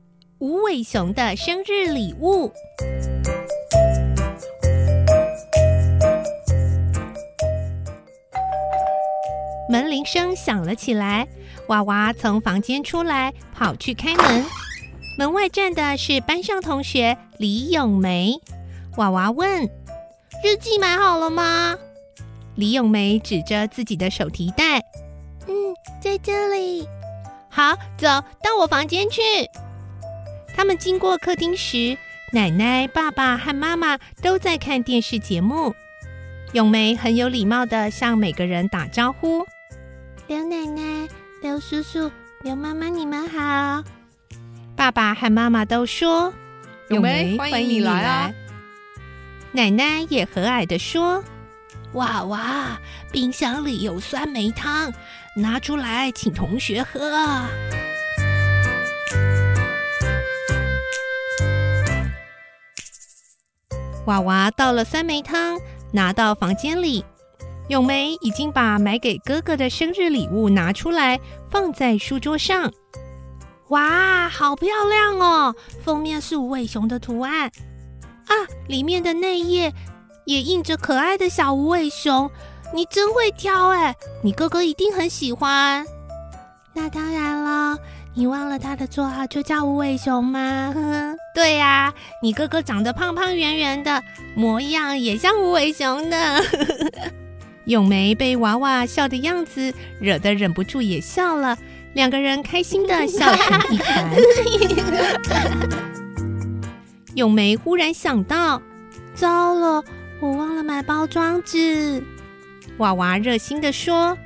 《无尾熊的生日礼物》。门铃声响了起来，娃娃从房间出来，跑去开门。门外站的是班上同学李咏梅。娃娃问：“日记买好了吗？”李咏梅指着自己的手提袋：“嗯，在这里。”好，走到我房间去。他们经过客厅时，奶奶、爸爸和妈妈都在看电视节目。咏梅很有礼貌的向每个人打招呼：“刘奶奶、刘叔叔、刘妈妈，你们好。”爸爸和妈妈都说：“咏梅，欢迎你来啊！”奶奶也和蔼的说：“哇哇，冰箱里有酸梅汤。”拿出来，请同学喝。娃娃倒了酸梅汤，拿到房间里。咏梅已经把买给哥哥的生日礼物拿出来，放在书桌上。哇，好漂亮哦！封面是无尾熊的图案啊，里面的内页也印着可爱的小无尾熊。你真会挑哎！你哥哥一定很喜欢。那当然了，你忘了他的绰号就叫无尾熊吗？对呀，你哥哥长得胖胖圆圆的，模样也像无尾熊呢。咏梅被娃娃笑的样子惹得忍不住也笑了，两个人开心的笑成一团。咏梅忽然想到，糟了，我忘了买包装纸。娃娃热心的说：“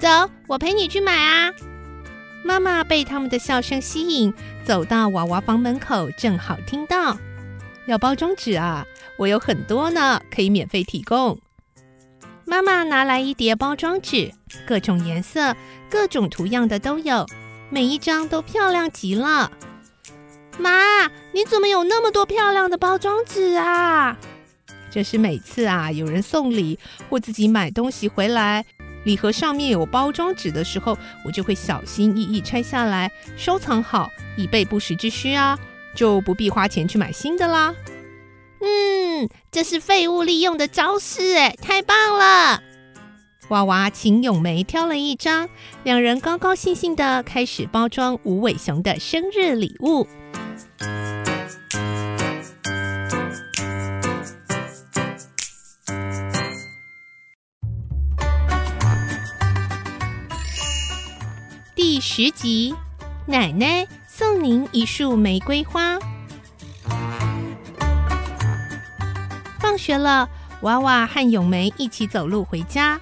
走，我陪你去买啊！”妈妈被他们的笑声吸引，走到娃娃房门口，正好听到：“要包装纸啊，我有很多呢，可以免费提供。”妈妈拿来一叠包装纸，各种颜色、各种图样的都有，每一张都漂亮极了。妈，你怎么有那么多漂亮的包装纸啊？这是每次啊，有人送礼或自己买东西回来，礼盒上面有包装纸的时候，我就会小心翼翼拆下来收藏好，以备不时之需啊，就不必花钱去买新的啦。嗯，这是废物利用的招式，哎，太棒了！娃娃请咏梅挑了一张，两人高高兴兴的开始包装无尾熊的生日礼物。第十集，奶奶送您一束玫瑰花。放学了，娃娃和咏梅一起走路回家。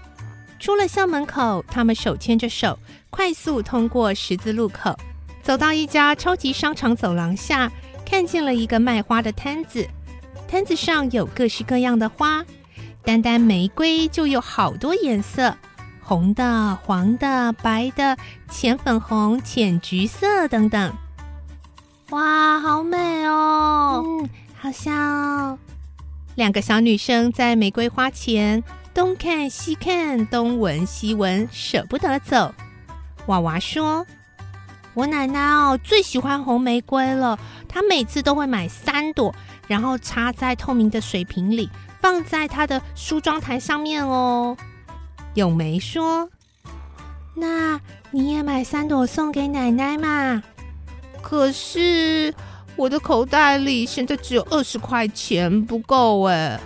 出了校门口，他们手牵着手，快速通过十字路口，走到一家超级商场走廊下，看见了一个卖花的摊子。摊子上有各式各样的花，单单玫瑰就有好多颜色。红的、黄的、白的、浅粉红、浅橘色等等，哇，好美哦！嗯，好香。两个小女生在玫瑰花前东看西看，东闻西闻，舍不得走。娃娃说：“我奶奶哦，最喜欢红玫瑰了，她每次都会买三朵，然后插在透明的水瓶里，放在她的梳妆台上面哦。”咏梅说：“那你也买三朵送给奶奶嘛？可是我的口袋里现在只有二十块钱，不够哎。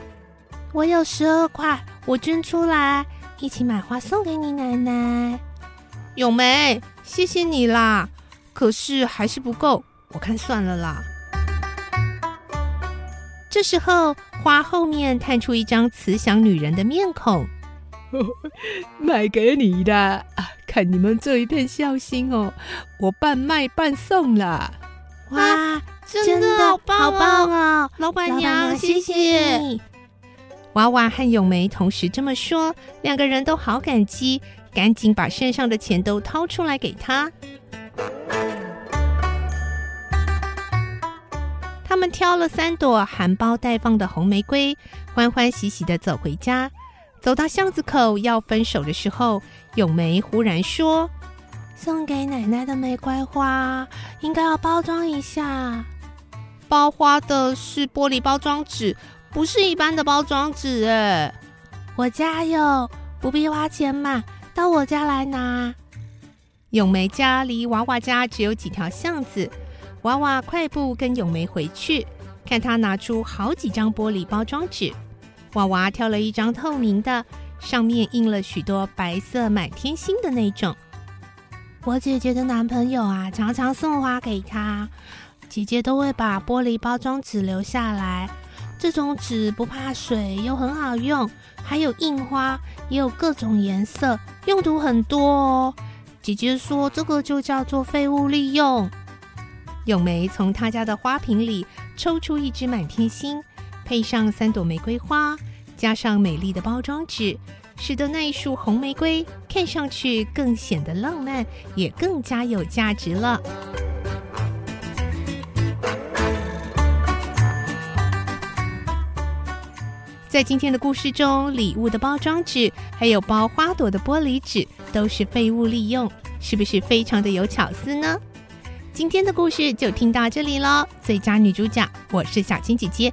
我有十二块，我捐出来，一起买花送给你奶奶。咏梅，谢谢你啦，可是还是不够，我看算了啦。”这时候，花后面探出一张慈祥女人的面孔。卖给你的啊！看你们这一片孝心哦，我半卖半送啦。哇，真的好棒哦！老板娘，谢谢你。娃娃和咏梅同时这么说，两个人都好感激，赶紧把身上的钱都掏出来给他。他们挑了三朵含苞待放的红玫瑰，欢欢喜喜的走回家。走到巷子口要分手的时候，咏梅忽然说：“送给奶奶的玫瑰花应该要包装一下，包花的是玻璃包装纸。”不是一般的包装纸哎，我家有，不必花钱买，到我家来拿。咏梅家离娃娃家只有几条巷子，娃娃快步跟咏梅回去，看她拿出好几张玻璃包装纸。娃娃挑了一张透明的，上面印了许多白色满天星的那种。我姐姐的男朋友啊，常常送花给她，姐姐都会把玻璃包装纸留下来。这种纸不怕水，又很好用，还有印花，也有各种颜色，用途很多哦。姐姐说，这个就叫做废物利用。咏梅从她家的花瓶里抽出一支满天星，配上三朵玫瑰花，加上美丽的包装纸，使得那一束红玫瑰看上去更显得浪漫，也更加有价值了。在今天的故事中，礼物的包装纸还有包花朵的玻璃纸都是废物利用，是不是非常的有巧思呢？今天的故事就听到这里喽。最佳女主角，我是小青姐姐，